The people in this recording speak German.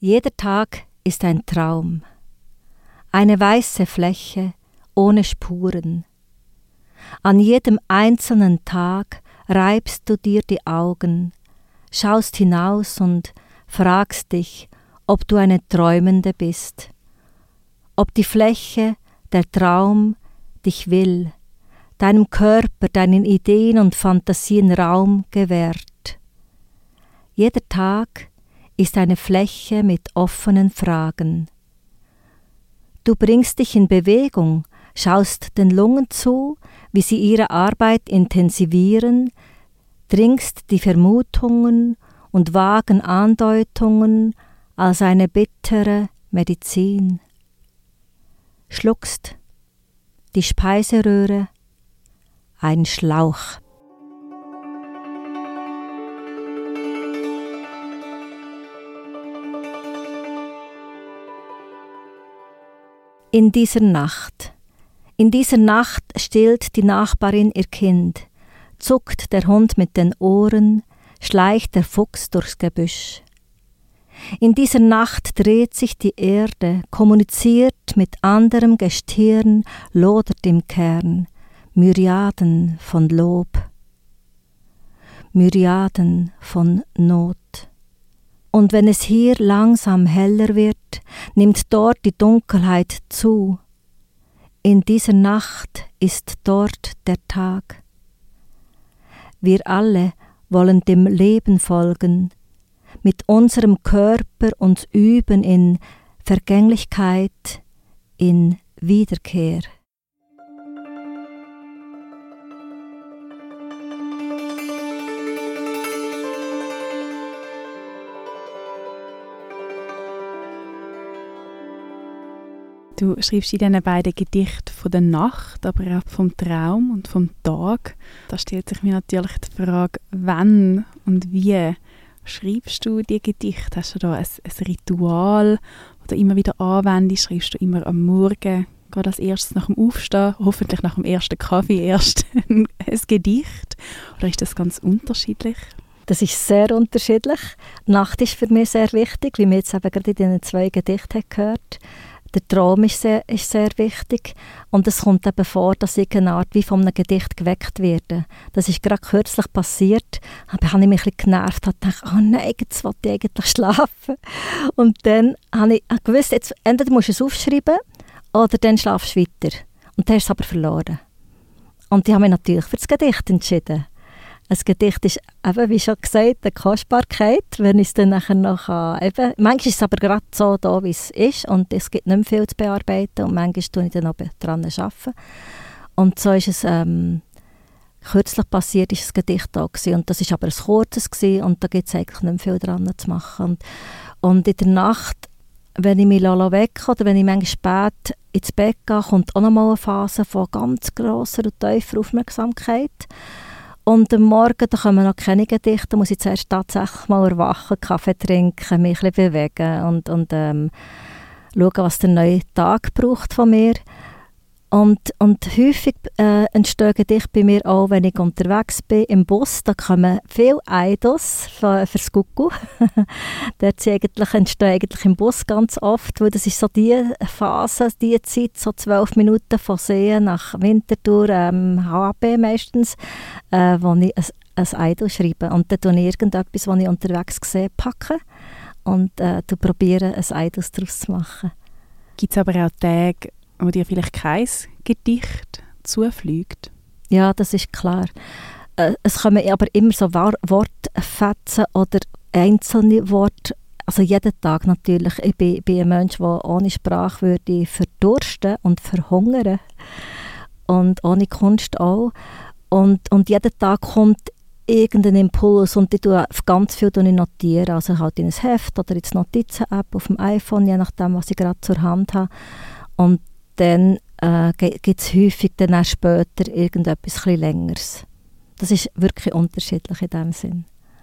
Jeder Tag ist ein Traum, eine weiße Fläche ohne Spuren. An jedem einzelnen Tag reibst du dir die Augen, schaust hinaus und fragst dich, ob du eine Träumende bist, ob die Fläche, der Traum dich will, deinem Körper, deinen Ideen und Fantasien Raum gewährt. Jeder Tag ist eine Fläche mit offenen Fragen. Du bringst dich in Bewegung, schaust den Lungen zu, wie sie ihre Arbeit intensivieren, dringst die Vermutungen und vagen Andeutungen als eine bittere Medizin. Schluckst die Speiseröhre, ein Schlauch. In dieser Nacht, in dieser Nacht stillt die Nachbarin ihr Kind, zuckt der Hund mit den Ohren, schleicht der Fuchs durchs Gebüsch. In dieser Nacht dreht sich die Erde, kommuniziert mit anderem Gestirn, lodert im Kern, Myriaden von Lob, Myriaden von Not. Und wenn es hier langsam heller wird, nimmt dort die Dunkelheit zu. In dieser Nacht ist dort der Tag. Wir alle wollen dem Leben folgen, mit unserem Körper uns üben in Vergänglichkeit, in Wiederkehr. Du schreibst in diesen beiden Gedichten von der Nacht, aber auch vom Traum und vom Tag. Da stellt sich mir natürlich die Frage, wann und wie schreibst du die Gedichte? Hast du da ein, ein Ritual, das du immer wieder anwendest? Schreibst du immer am Morgen, gerade als erstes nach dem Aufstehen, hoffentlich nach dem ersten Kaffee erst ein Gedicht? Oder ist das ganz unterschiedlich? Das ist sehr unterschiedlich. Nacht ist für mich sehr wichtig, wie wir jetzt eben gerade in diesen zwei Gedichten gehört haben der Traum ist sehr, ist sehr wichtig und es kommt eben vor, dass ich eine Art wie von einem Gedicht geweckt werde. Das ist gerade kürzlich passiert, aber habe ich mich ein bisschen genervt und dachte, oh nein, jetzt will ich eigentlich schlafen. Und dann habe ich gewusst, jetzt, entweder musst du es aufschreiben oder dann schlafst du weiter. Und dann hast du es aber verloren. Und ich habe mich natürlich für das Gedicht entschieden. Ein Gedicht ist eben, wie schon gesagt, eine Kostbarkeit, wenn ich es dann nachher noch eben, manchmal ist es aber gerade so da, wie es ist und es gibt nicht mehr viel zu bearbeiten und manchmal tue ich dann auch daran arbeiten. Und so ist es ähm, kürzlich passiert, ist ein Gedicht da gewesen, und das ist aber ein kurzes gewesen, und da gibt es eigentlich nicht mehr viel dran zu machen. Und, und in der Nacht, wenn ich mich weg oder wenn ich manchmal spät ins Bett gehe, kommt auch nochmal eine Phase von ganz grosser und tiefer Aufmerksamkeit. Und am Morgen da kommen noch keine Gedichte, muss ich zuerst tatsächlich mal erwachen, Kaffee trinken, mich ein bisschen bewegen und, und ähm, schauen, was der neue Tag braucht von mir. Und, und häufig äh, entstehen Gedichte bei mir auch, wenn ich unterwegs bin im Bus. Da kommen viele Eidos für, fürs Gucku. Dort eigentlich, entstehen eigentlich im Bus ganz oft, weil das ist so die Phase, die Zeit, so zwölf Minuten von See nach Winterthur, ähm, HAB meistens, äh, wo ich ein, ein Eido schreibe. Und dann tue ich irgendetwas, was ich unterwegs sehe, packen und äh, probiere, ein Eidos daraus zu machen. Gibt es aber auch Tage, wo dir vielleicht kein Gedicht zufliegt? Ja, das ist klar. Äh, es kommen aber immer so Wortfetzen oder einzelne Worte, also jeden Tag natürlich. Ich bin, bin ein Mensch, der ohne Sprache würde verdursten und verhungern und ohne Kunst auch. Und, und jeden Tag kommt irgendein Impuls und ich tue ganz viel notieren, also halt in ein Heft oder in die Notizen-App auf dem iPhone, je nachdem, was ich gerade zur Hand habe. Und dann äh, gibt es häufig dann auch später irgendetwas etwas Längeres. Das ist wirklich unterschiedlich in dem Sinn.